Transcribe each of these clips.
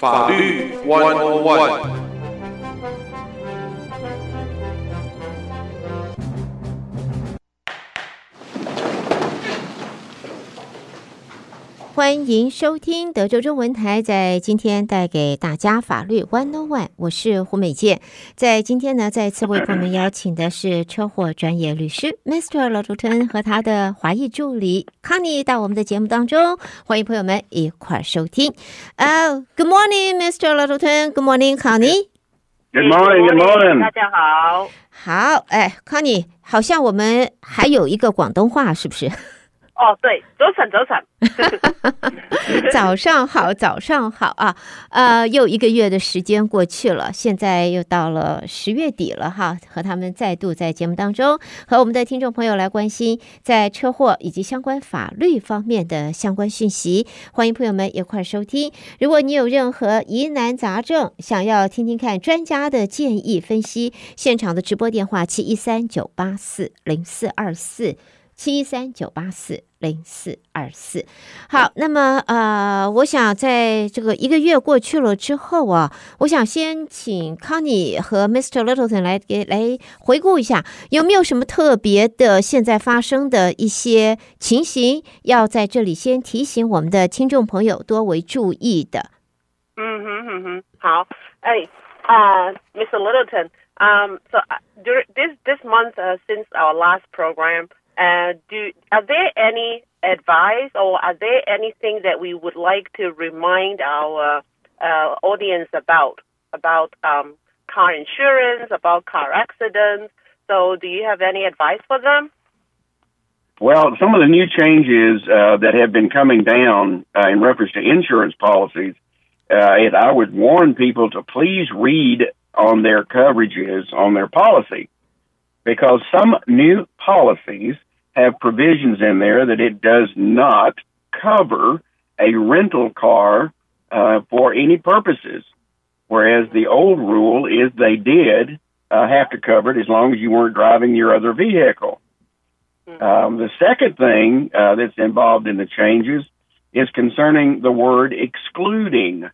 法律101。欢迎收听德州中文台，在今天带给大家法律 One on One，我是胡美健。在今天呢，再次为朋友们邀请的是车祸专业律师 Mr. Littleton 和他的华裔助理 Connie 到我们的节目当中，欢迎朋友们一块收听。Uh, Good morning, Mr. Littleton. Good morning, Connie. Good morning, Good morning. 大家好。好，哎，Connie，好像我们还有一个广东话，是不是？哦，对，早晨，早晨。早上好，早上好啊！呃，又一个月的时间过去了，现在又到了十月底了哈。和他们再度在节目当中，和我们的听众朋友来关心在车祸以及相关法律方面的相关讯息。欢迎朋友们一块儿收听。如果你有任何疑难杂症，想要听听看专家的建议分析，现场的直播电话七一三九八四零四二四。七三九八四零四二四，好，那么呃，我想在这个一个月过去了之后啊，我想先请康妮和 Mr. Littleton 来给来回顾一下，有没有什么特别的现在发生的一些情形，要在这里先提醒我们的听众朋友多为注意的。嗯哼哼哼，好，哎啊，Mr. Littleton，um, so during this this month since our last program. Do are there any advice or are there anything that we would like to remind our uh, audience about about um, car insurance, about car accidents? So, do you have any advice for them? Well, some of the new changes uh, that have been coming down uh, in reference to insurance policies, uh, I would warn people to please read on their coverages on their policy because some new policies have provisions in there that it does not cover a rental car uh, for any purposes, whereas the old rule is they did uh, have to cover it as long as you weren't driving your other vehicle. Mm-hmm. Um, the second thing uh, that's involved in the changes is concerning the word excluding.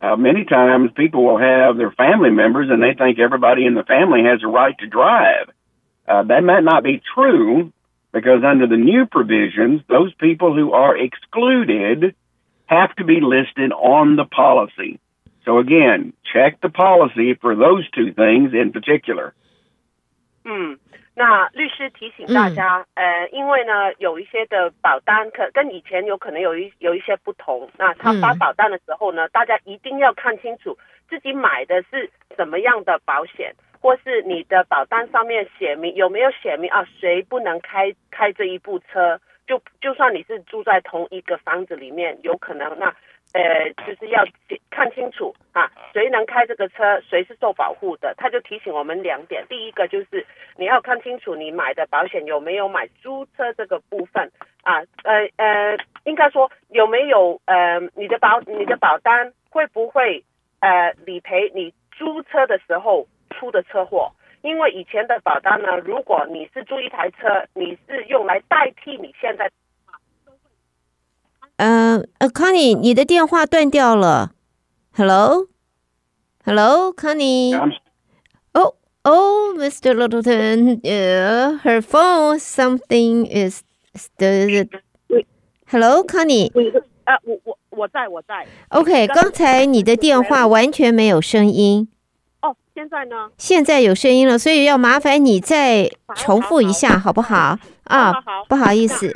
Uh, many times people will have their family members and they think everybody in the family has a right to drive. Uh, that might not be true because under the new provisions, those people who are excluded have to be listed on the policy. So again, check the policy for those two things in particular. 嗯，那律师提醒大家，嗯、呃，因为呢，有一些的保单可跟以前有可能有一有一些不同。那他发保单的时候呢，嗯、大家一定要看清楚自己买的是什么样的保险。或是你的保单上面写明有没有写明啊？谁不能开开这一部车？就就算你是住在同一个房子里面，有可能那呃，就是要看清楚啊，谁能开这个车，谁是受保护的。他就提醒我们两点：第一个就是你要看清楚你买的保险有没有买租车这个部分啊，呃呃，应该说有没有呃，你的保你的保单会不会呃理赔你租车的时候？出的车祸，因为以前的保单呢，如果你是租一台车，你是用来代替你现在。嗯，呃，Connie，你的电话断掉了。Hello，Hello，Connie。哦哦，Mr. Littleton，uh，her phone，something is the。Hello，Connie。啊，我我我在我在。OK，刚才你的电话完全没有声音。哦现在呢？现在有声音了，所以要麻烦你再重复一下，好不好？啊，不好意思，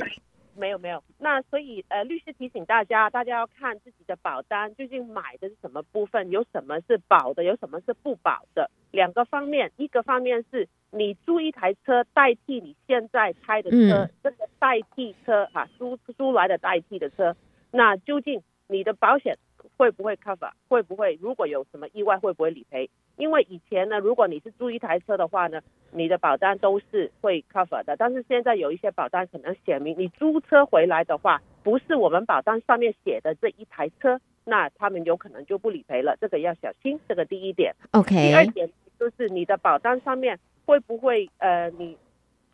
没有没有。那所以呃，律师提醒大家，大家要看自己的保单究竟买的是什么部分，有什么是保的，有什么是不保的。两个方面，一个方面是你租一台车代替你现在开的车，嗯、这个代替车啊，租租来的代替的车，那究竟你的保险会不会 cover？会不会如果有什么意外会不会理赔？因为以前呢，如果你是租一台车的话呢，你的保单都是会 cover 的。但是现在有一些保单可能写明，你租车回来的话，不是我们保单上面写的这一台车，那他们有可能就不理赔了。这个要小心，这个第一点。OK。第二点就是你的保单上面会不会呃，你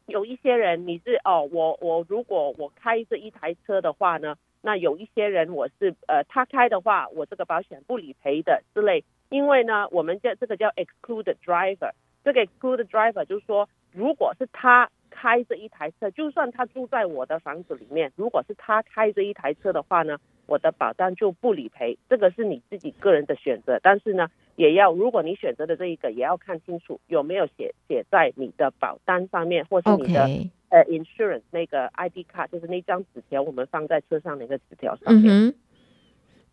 有一些人你是哦，我我如果我开这一台车的话呢，那有一些人我是呃他开的话，我这个保险不理赔的之类。因为呢，我们叫这个叫 exclude driver，这个 exclude driver 就是说，如果是他开这一台车，就算他住在我的房子里面，如果是他开这一台车的话呢，我的保单就不理赔。这个是你自己个人的选择，但是呢，也要如果你选择的这一个，也要看清楚有没有写写在你的保单上面，或是你的呃 insurance 那个 ID 卡，就是那张纸条，我们放在车上的那个纸条上面。嗯哼。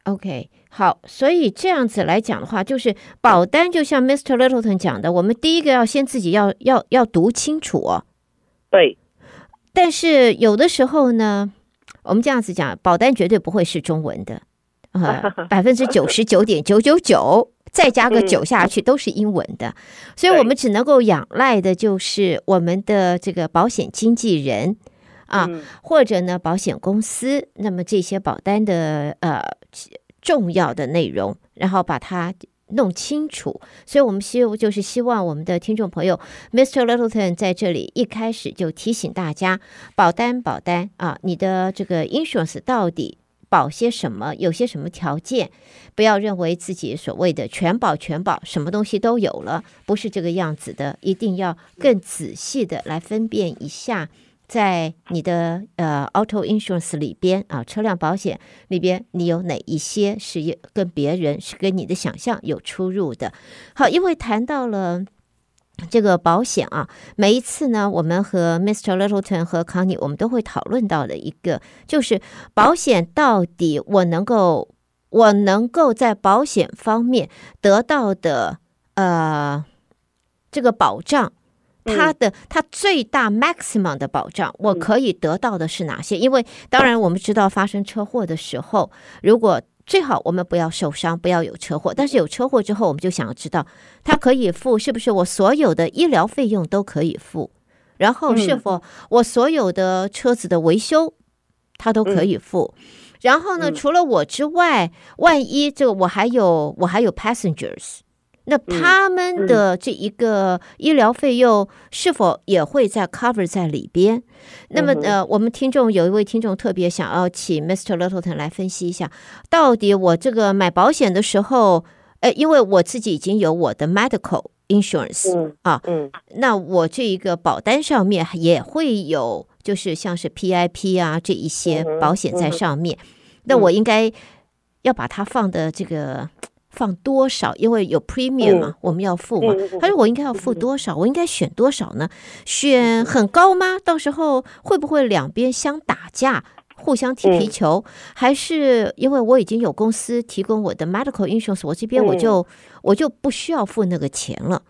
OK，好，所以这样子来讲的话，就是保单就像 Mr. Littleton 讲的，我们第一个要先自己要要要读清楚哦。对，但是有的时候呢，我们这样子讲，保单绝对不会是中文的，呃，百分之九十九点九九九，再加个九下去都是英文的，所以我们只能够仰赖的就是我们的这个保险经纪人。啊，或者呢，保险公司，那么这些保单的呃重要的内容，然后把它弄清楚。所以我们希就是希望我们的听众朋友，Mr. Littleton 在这里一开始就提醒大家，保单保单啊，你的这个 insurance 到底保些什么，有些什么条件，不要认为自己所谓的全保全保，什么东西都有了，不是这个样子的，一定要更仔细的来分辨一下。在你的呃 auto insurance 里边啊，车辆保险里边，你有哪一些是跟别人是跟你的想象有出入的？好，因为谈到了这个保险啊，每一次呢，我们和 Mr. Littleton 和 Connie 我们都会讨论到的一个，就是保险到底我能够我能够在保险方面得到的呃这个保障。它的它最大 maximum 的保障，我可以得到的是哪些？因为当然我们知道发生车祸的时候，如果最好我们不要受伤，不要有车祸。但是有车祸之后，我们就想要知道，他可以付是不是我所有的医疗费用都可以付？然后是否我所有的车子的维修，他都可以付？然后呢，除了我之外，万一这个我还有我还有 passengers。那他们的这一个医疗费用是否也会在 cover 在里边？那么呃，我们听众有一位听众特别想要请 Mr. Littleton 来分析一下，到底我这个买保险的时候，呃，因为我自己已经有我的 medical insurance 啊，嗯，那我这一个保单上面也会有，就是像是 PIP 啊这一些保险在上面，那我应该要把它放的这个。放多少？因为有 premium 嘛，我们要付嘛。他说我应该要付多少？我应该选多少呢？选很高吗？到时候会不会两边相打架，互相踢皮球？还是因为我已经有公司提供我的 medical insurance，我这边我就我就不需要付那个钱了。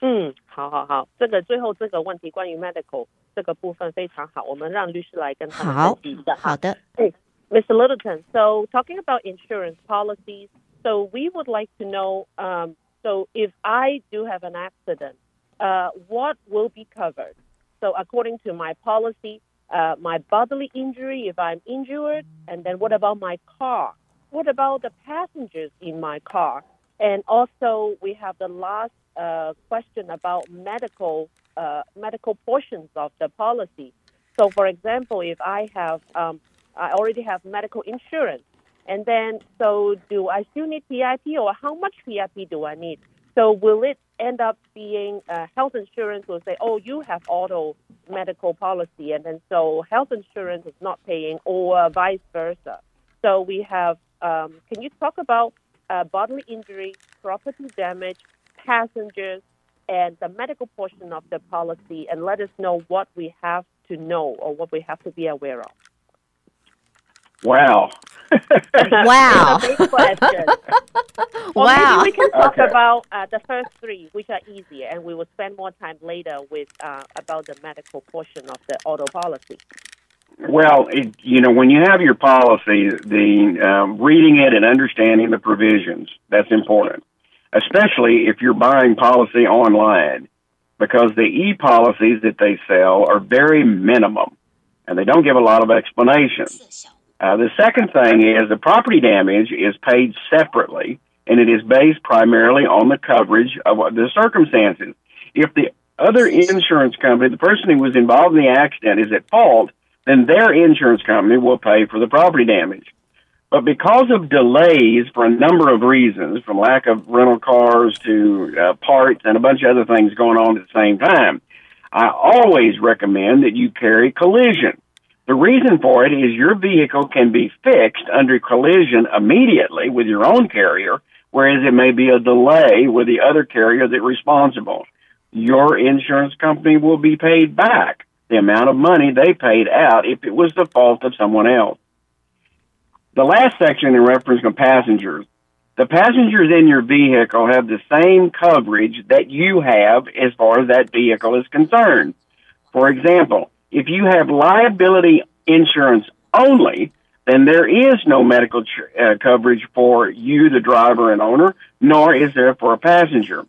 嗯，好好好，这个最后这个问题关于 medical 这个部分非常好，我们让律师来跟他们分析一下。好的，嗯，Mr. Littleton，so talking about insurance policies。So we would like to know. Um, so if I do have an accident, uh, what will be covered? So according to my policy, uh, my bodily injury if I'm injured, and then what about my car? What about the passengers in my car? And also we have the last uh, question about medical uh, medical portions of the policy. So for example, if I have um, I already have medical insurance and then, so do I still need PIP or how much PIP do I need? So will it end up being uh, health insurance will say, oh, you have auto medical policy, and then so health insurance is not paying, or vice versa. So we have, um, can you talk about uh, bodily injury, property damage, passengers, and the medical portion of the policy, and let us know what we have to know or what we have to be aware of? Wow. wow. big question. wow. maybe we can talk Okay. about uh, the first three, which are easier, and we will spend more time later with uh, about the medical portion of the auto policy. Well, it, you know, when you have your policy, the um, reading it and understanding the provisions, that's important, especially if you're buying policy online, because the e-policies that they sell are very minimum, and they don't give a lot of explanation. Uh, the second thing is the property damage is paid separately, and it is based primarily on the coverage of the circumstances. If the other insurance company, the person who was involved in the accident, is at fault, then their insurance company will pay for the property damage. But because of delays for a number of reasons, from lack of rental cars to uh, parts and a bunch of other things going on at the same time, I always recommend that you carry collision. The reason for it is your vehicle can be fixed under collision immediately with your own carrier, whereas it may be a delay with the other carrier that's responsible. Your insurance company will be paid back the amount of money they paid out if it was the fault of someone else. The last section in reference to passengers. The passengers in your vehicle have the same coverage that you have as far as that vehicle is concerned. For example, if you have liability insurance only, then there is no medical uh, coverage for you, the driver and owner, nor is there for a passenger.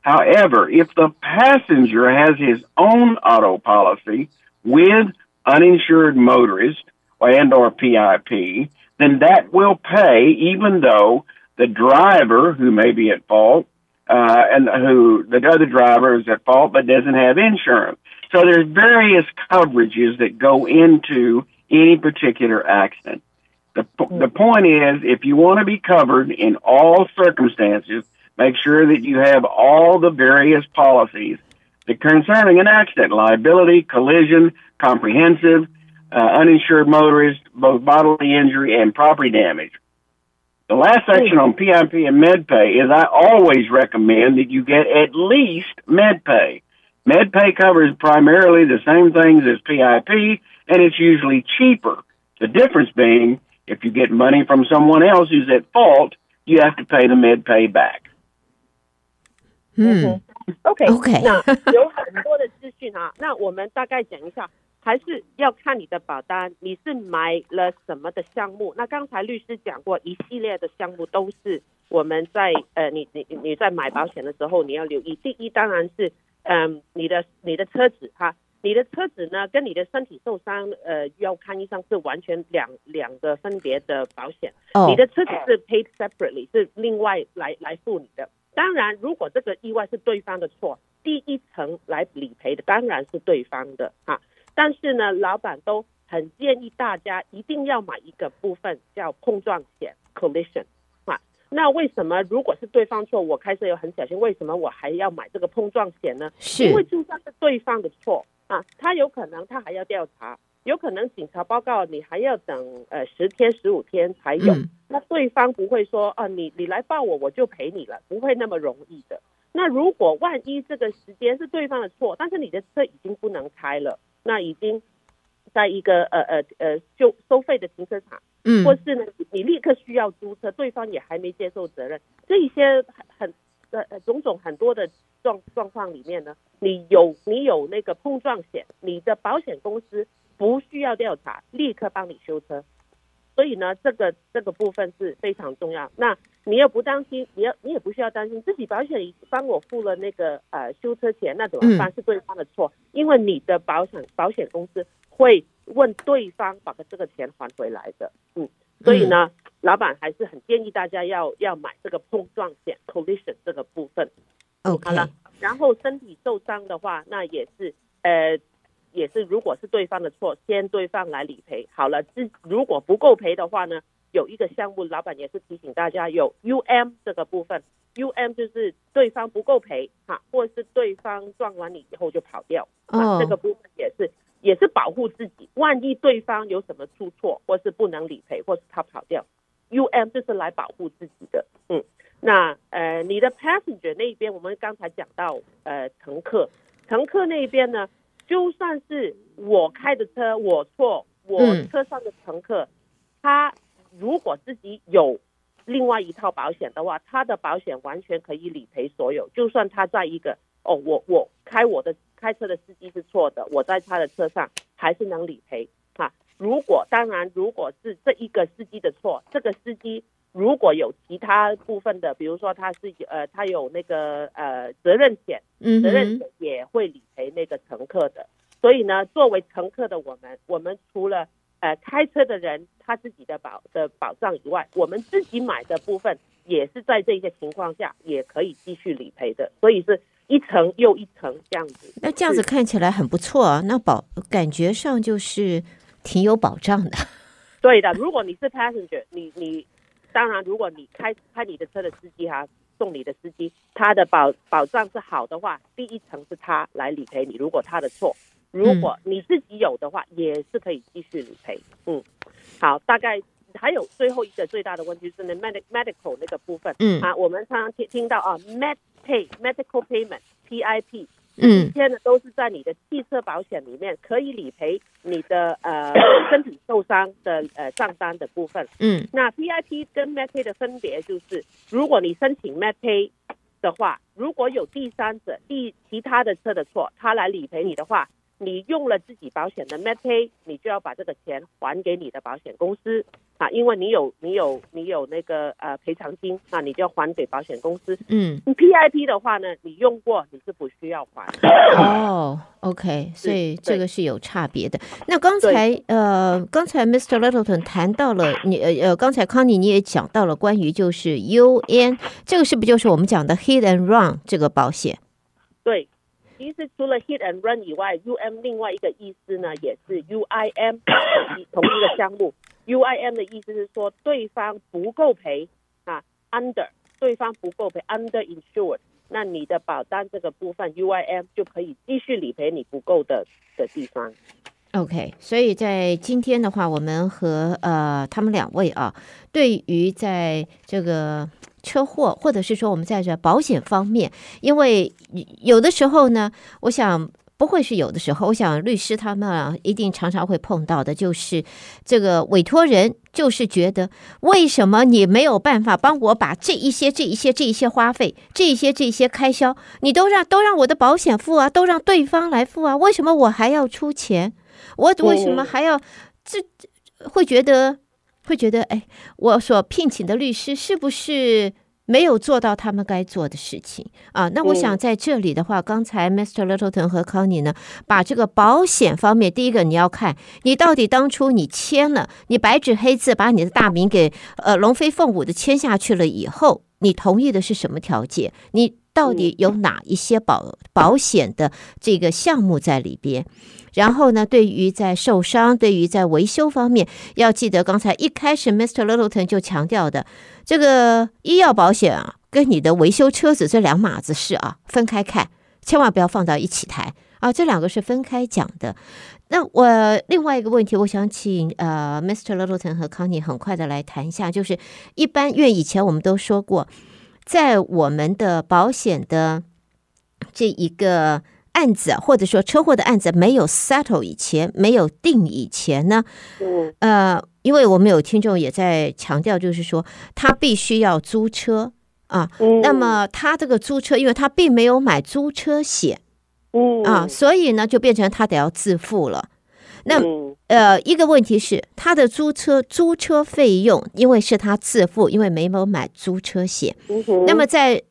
However, if the passenger has his own auto policy with uninsured motorist and or PIP, then that will pay even though the driver who may be at fault uh, and who the other driver is at fault but doesn't have insurance. So there's various coverages that go into any particular accident. The, the point is, if you want to be covered in all circumstances, make sure that you have all the various policies that concerning an accident, liability, collision, comprehensive, uh, uninsured motorist, both bodily injury and property damage. The last section on PIP and MedPay is I always recommend that you get at least MedPay. MedPay covers primarily the same things as PIP, and it's usually cheaper. The difference being, if you get money from someone else who's at fault, you have to pay the MedPay back. Hmm. OK OK，那有很多的资讯啊，那我们大概讲一下。还是要看你的保单，你是买了什么的项目？那刚才律师讲过，一系列的项目都是我们在呃，你你你在买保险的时候你要留意。第一当然是 嗯、呃，你的你的车子哈，你的车子呢跟你的身体受伤呃要看医生是完全两两个分别的保险。Oh. 你的车子是 paid separately，是另外来来付你的。当然，如果这个意外是对方的错，第一层来理赔的当然是对方的哈。但是呢，老板都很建议大家一定要买一个部分叫碰撞险 （collision） 啊。那为什么如果是对方错，我开车又很小心，为什么我还要买这个碰撞险呢？是因为就算是对方的错啊，他有可能他还要调查，有可能警察报告你还要等呃十天十五天才有。嗯、那对方不会说啊，你你来报我，我就赔你了，不会那么容易的。那如果万一这个时间是对方的错，但是你的车已经不能开了。那已经在一个呃呃呃就收费的停车场，嗯，或是呢，你立刻需要租车，对方也还没接受责任，这一些很呃呃种种很多的状状况里面呢，你有你有那个碰撞险，你的保险公司不需要调查，立刻帮你修车，所以呢，这个这个部分是非常重要。那你又不担心，你要你也不需要担心，自己保险帮我付了那个呃修车钱，那怎么办？是对方的错，因为你的保险保险公司会问对方把这个钱还回来的。嗯，所以呢，老板还是很建议大家要要买这个碰撞险 collision 这个部分。OK，好了，然后身体受伤的话，那也是呃也是如果是对方的错，先对方来理赔。好了，这如果不够赔的话呢？有一个项目，老板也是提醒大家有 UM 这个部分，UM 就是对方不够赔哈，或者是对方撞完你以后就跑掉，啊，这个部分也是也是保护自己，万一对方有什么出错，或是不能理赔，或是他跑掉，UM 就是来保护自己的。嗯，那呃，你的 passenger 那一边，我们刚才讲到呃乘客，乘客那一边呢，就算是我开的车我错，我车上的乘客、嗯、他。如果自己有另外一套保险的话，他的保险完全可以理赔所有。就算他在一个哦，我我开我的开车的司机是错的，我在他的车上还是能理赔哈。如果当然，如果是这一个司机的错，这个司机如果有其他部分的，比如说他是呃他有那个呃责任险，责任险也会理赔那个乘客的。所以呢，作为乘客的我们，我们除了呃，开车的人他自己的保的保障以外，我们自己买的部分也是在这些情况下也可以继续理赔的，所以是一层又一层这样子。那这样子看起来很不错啊，那保感觉上就是挺有保障的。对的，如果你是 passenger，你你当然，如果你开开你的车的司机哈，送你的司机，他的保保障是好的话，第一层是他来理赔你。如果他的错，如果你自己有的话，嗯、也是可以继续理赔。嗯，好，大概还有最后一个最大的问题是那 medical medical 那个部分。嗯啊，我们常常听听到啊，med pay medical payment PIP。嗯，这些呢都是在你的汽车保险里面可以理赔你的呃 身体受伤的呃账单的部分。嗯，那 PIP 跟 MedPay 的分别就是，如果你申请 MedPay 的话，如果有第三者、第其他的车的错，他来理赔你的话。你用了自己保险的 MedPay，你就要把这个钱还给你的保险公司啊，因为你有你有你有那个呃赔偿金，那你就要还给保险公司。嗯，PIP 的话呢，你用过你是不需要还。哦，OK，所以这个是有差别的。那刚才呃，刚才 Mr. Littleton 谈到了你呃呃，刚才 Connie 你也讲到了关于就是 UN 这个是不是就是我们讲的 Hit and Run 这个保险？对。其实除了 hit and run 以外，UM 另外一个意思呢，也是 UIM 同一个项目。UIM 的意思是说对方不够赔啊，under 对方不够赔，under insured，那你的保单这个部分 UIM 就可以继续理赔你不够的的地方。OK，所以在今天的话，我们和呃他们两位啊，对于在这个。车祸，或者是说我们在这保险方面，因为有的时候呢，我想不会是有的时候，我想律师他们啊，一定常常会碰到的，就是这个委托人就是觉得，为什么你没有办法帮我把这一些、这一些、这一些花费、这一些、这一些开销，你都让都让我的保险付啊，都让对方来付啊，为什么我还要出钱？我为什么还要这会觉得？会觉得，哎，我所聘请的律师是不是没有做到他们该做的事情啊？那我想在这里的话，刚才 Mr. Littleton 和 Connie 呢，把这个保险方面，第一个你要看你到底当初你签了，你白纸黑字把你的大名给呃龙飞凤舞的签下去了以后，你同意的是什么条件？你到底有哪一些保保险的这个项目在里边？然后呢，对于在受伤，对于在维修方面，要记得刚才一开始 Mr. Littleton 就强调的，这个医药保险啊，跟你的维修车子这两码子事啊，分开看，千万不要放到一起谈啊，这两个是分开讲的。那我另外一个问题，我想请呃 Mr. Littleton 和 Connie 很快的来谈一下，就是一般，因为以前我们都说过，在我们的保险的这一个。案子或者说车祸的案子没有 settle 以前，没有定以前呢，呃，因为我们有听众也在强调，就是说他必须要租车啊，那么他这个租车，因为他并没有买租车险，嗯啊，所以呢就变成他得要自付了。那呃，一个问题是他的租车租车费用，因为是他自付，因为没有买租车险，那么在。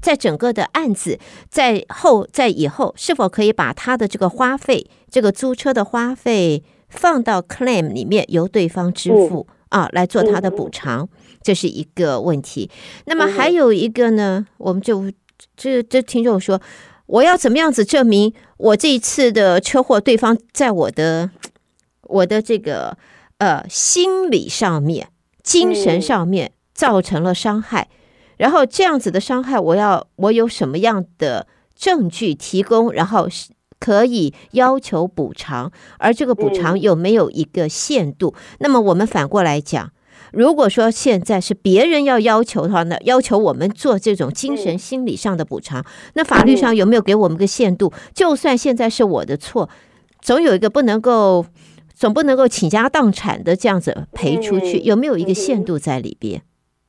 在整个的案子在后在以后，是否可以把他的这个花费，这个租车的花费放到 claim 里面，由对方支付啊，来做他的补偿，这是一个问题。那么还有一个呢，我们就这这听众说，我要怎么样子证明我这一次的车祸，对方在我的 我的这个呃心理上面、精神上面造成了伤害？然后这样子的伤害，我要我有什么样的证据提供，然后可以要求补偿，而这个补偿有没有一个限度？那么我们反过来讲，如果说现在是别人要要求的话呢，要求我们做这种精神心理上的补偿，那法律上有没有给我们个限度？就算现在是我的错，总有一个不能够，总不能够倾家荡产的这样子赔出去，有没有一个限度在里边？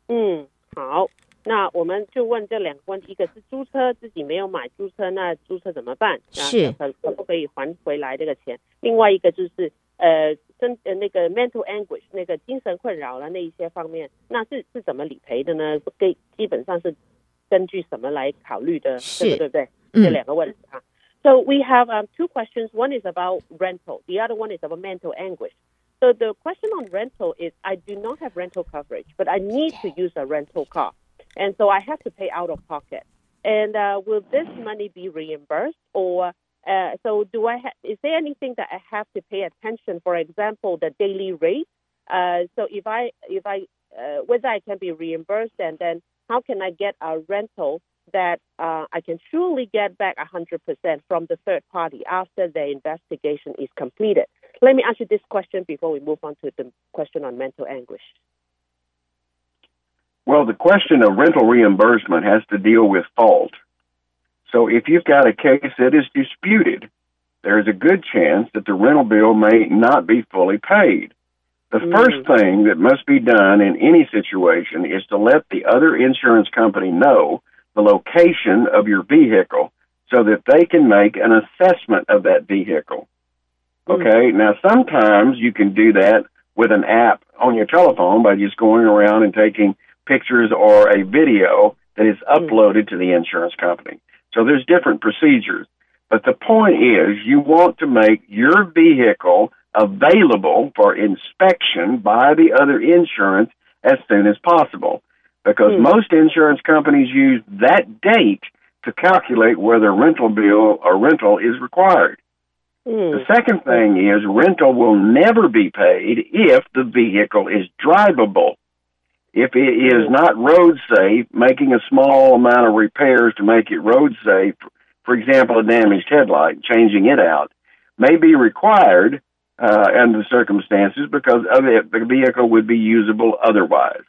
嗯，好。那我们就问这两个问题：一个是租车自己没有买租车，那租车怎么办？是可可不可以还回来这个钱？另外一个就是呃，真呃那个 mental anguish 那个精神困扰了那一些方面，那是是怎么理赔的呢？给基本上是根据什么来考虑的？是对不对？这两个问题啊。So we have um, two questions. One is about rental. The other one is about mental anguish. So the question on rental is: I do not have rental coverage, but I need to use a rental car. And so I have to pay out of pocket. And uh, will this money be reimbursed or uh, so do I? Ha- is there anything that I have to pay attention? For example, the daily rate. Uh, so if I if I uh, whether I can be reimbursed, and then how can I get a rental that uh, I can truly get back 100% from the third party after the investigation is completed? Let me ask you this question before we move on to the question on mental anguish. Well, the question of rental reimbursement has to deal with fault. So if you've got a case that is disputed, there is a good chance that the rental bill may not be fully paid. The Mm. first thing that must be done in any situation is to let the other insurance company know the location of your vehicle so that they can make an assessment of that vehicle. Okay, now sometimes you can do that with an app on your telephone by just going around and taking pictures or a video that is uploaded to the insurance company. So there's different procedures. But the point is, you want to make your vehicle available for inspection by the other insurance as soon as possible. Because Hmm. most insurance companies use that date to calculate whether rental bill or rental is required. Mm. The second thing is rental will never be paid if the vehicle is drivable. If it is not road safe, making a small amount of repairs to make it road safe, for example, a damaged headlight, changing it out, may be required uh, under the circumstances because of it, the vehicle would be usable otherwise.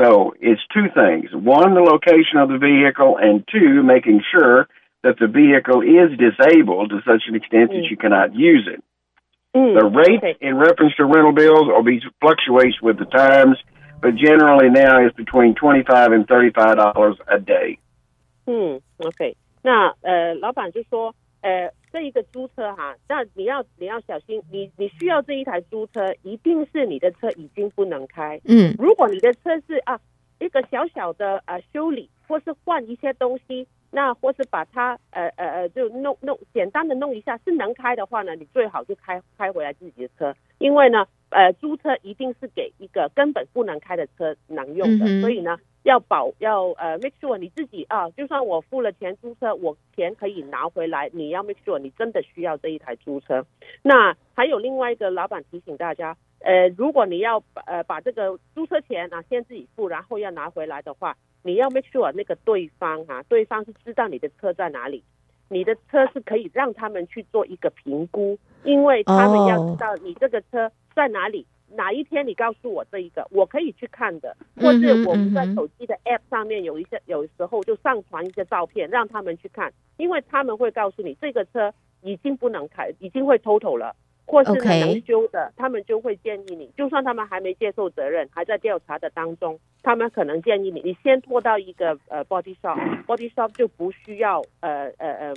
So it's two things. One, the location of the vehicle, and two, making sure that the vehicle is disabled to such an extent that Mm. you cannot use it. Mm. The rate Okay. in reference to rental bills will be fluctuates with the times, but generally now is between twenty five and thirty five dollars a day. 嗯，OK，那呃，老板就说，呃，这一个租车哈，那你要你要小心，你你需要这一台租车，一定是你的车已经不能开。嗯如果你的车是啊一个小小的呃修理，或是换一些东西，那或是把它呃呃呃就弄弄简单的弄一下，是能开的话呢，你最好就开开回来自己的车，因为呢呃租车一定是给一个根本不能开的车能用的，嗯所以呢要保要呃 make sure 你自己啊，就算我付了钱租车，我钱可以拿回来，你要 make sure 你真的需要这一台租车。那还有另外一个老板提醒大家，呃，如果你要呃把这个租车钱啊先自己付，然后要拿回来的话，你要 make sure 那个对方哈、啊，对方是知道你的车在哪里，你的车是可以让他们去做一个评估，因为他们要知道你这个车在哪里。哪一天你告诉我这一个，我可以去看的，或是我们在手机的 App 上面有一些，有时候就上传一些照片，让他们去看，因为他们会告诉你这个车已经不能开，已经会 total 了，或是能修的，他们就会建议你，就算他们还没接受责任，还在调查的当中，他们可能建议你，你先拖到一个呃 body shop，body shop 就不需要呃呃呃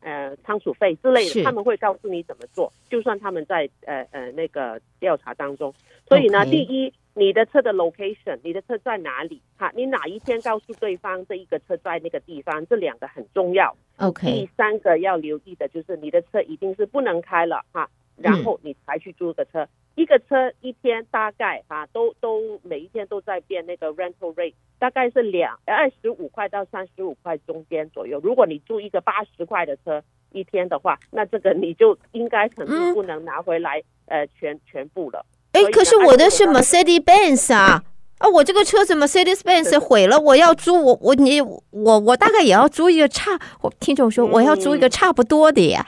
呃仓储费之类的，他们会告诉你怎么做，就算他们在呃呃那个调查当中。所以呢第一，你的车的 location，你的车在哪里？哈，你哪一天告诉对方这一个车在那个地方，这两个很重要。第，OK，第三个要留意的就是你的车一定是不能开了哈，然后你才去租个车。一个车一天大概哈都都每一天都在变那个 rental rate，大概是两二十五块到三十五块中间左右。如果你租一个八十块的车一天的话，那这个你就应该肯定不能拿回来、呃全全部了。哎可是我的是 Mercedes Benz 啊。啊，我这个车子 Mercedes Benz 毁了，我要租我我你我我大概也要租一个差，我听众说我要租一个差不多的呀。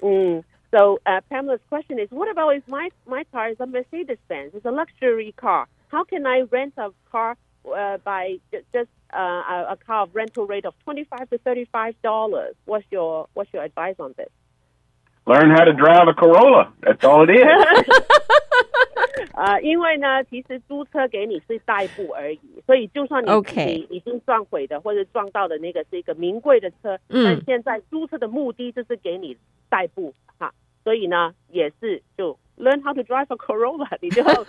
Mm. So uh, Pamela's question is, what about if my my car is a Mercedes Benz? It's a luxury car. How can I rent a car uh, by ju- just uh, a, a car of rental rate of twenty five to thirty five dollars? What's your what's your advice on this? Learn how to drive a Corolla. That's all it is. 呃，因为呢，其实租车给你是代步而已，所以就算你 OK 你已经撞毁的或者撞到的那个是一个名贵的车，嗯但现在租车的目的就是给你代步哈， 所以呢，也是就 learn how to drive a Corolla，你就要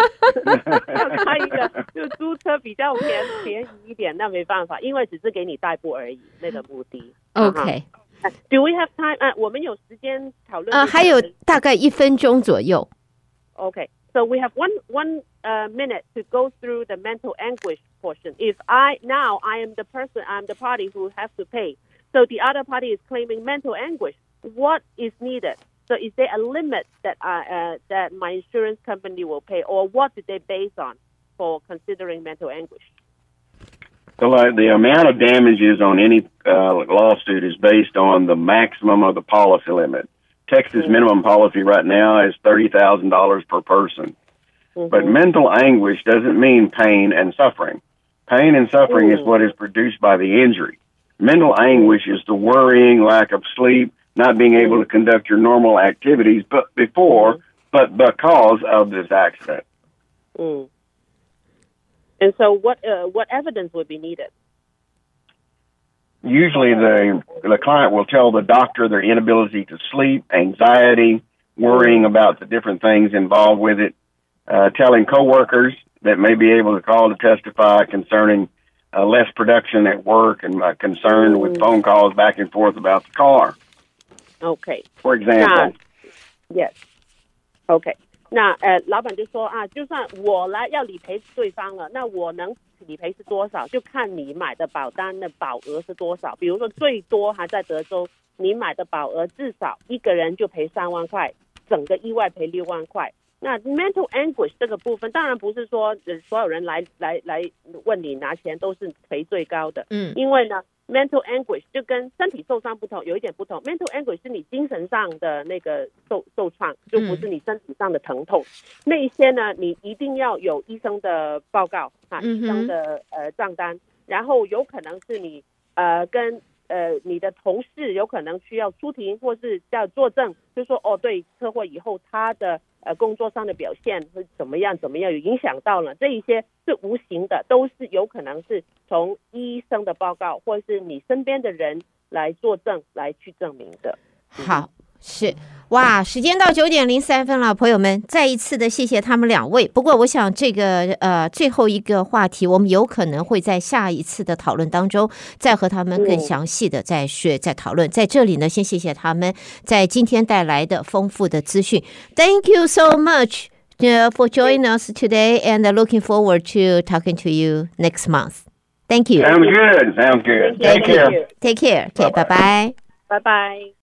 开一个就租车比较便便宜一点，那没办法，因为只是给你代步而已，那个目的。 OK， Do we have time？啊，我们有时间讨论。啊，还有大概一分钟左右。 Okay, so we have one one uh, minute to go through the mental anguish portion. If I now I am the person, I'm the party who has to pay. So the other party is claiming mental anguish. what is needed? So is there a limit that uh, uh, that my insurance company will pay, or what did they base on for considering mental anguish? So, like, the amount of damages on any uh, lawsuit is based on the maximum of the policy limit. Texas Mm-hmm. minimum policy right now is thirty thousand dollars per person. But mental anguish doesn't mean pain and suffering. Pain and suffering is Mm. what is produced by the injury. Mental anguish is the worrying, lack of sleep, not being able to conduct your normal activities, but before, but because of this accident. Mm. And so, what uh, what evidence would be needed? Usually, the the client will tell the doctor their inability to sleep, anxiety, worrying about the different things involved with it, uh, telling coworkers that may be able to call to testify concerning uh, less production at work and concern with phone calls back and forth about the car. OK，For example, Yes. OK，那呃，老板就说啊，就算我来要理赔对方了，那我能理赔是多少，就看你买的保单的保额是多少。比如说最多还在德州，你买的保额至少一个人就赔三万块，整个意外赔六万块。那 mental anguish 这个部分，当然不是说呃所有人来来来问你拿钱都是赔最高的，嗯因为呢，mental anguish 就跟身体受伤不同，有一点不同。mental anguish 是你精神上的那个受受创，就不是你身体上的疼痛。那一些呢，你一定要有医生的报告啊，医生的呃账单，然后有可能是你呃跟呃你的同事有可能需要出庭或是要作证，就说哦对，车祸以后他的呃工作上的表现会怎么样怎么样，有影响到了这一些是无形的，都是有可能是从医生的报告或是你身边的人来作证来去证明的。好，是哇，时间到九点零三分了，朋友们，再一次的谢谢他们两位。不过，我想这个呃最后一个话题，我们有可能会在下一次的讨论当中，再和他们更详细的再学再讨论。在这里呢，先谢谢他们在今天带来的丰富的资讯。Thank you so much uh, for joining us today, and looking forward to talking to you next month. Thank you. sounds good. Sounds good. Thank Take you. care. Take care. Okay, 拜拜。拜拜。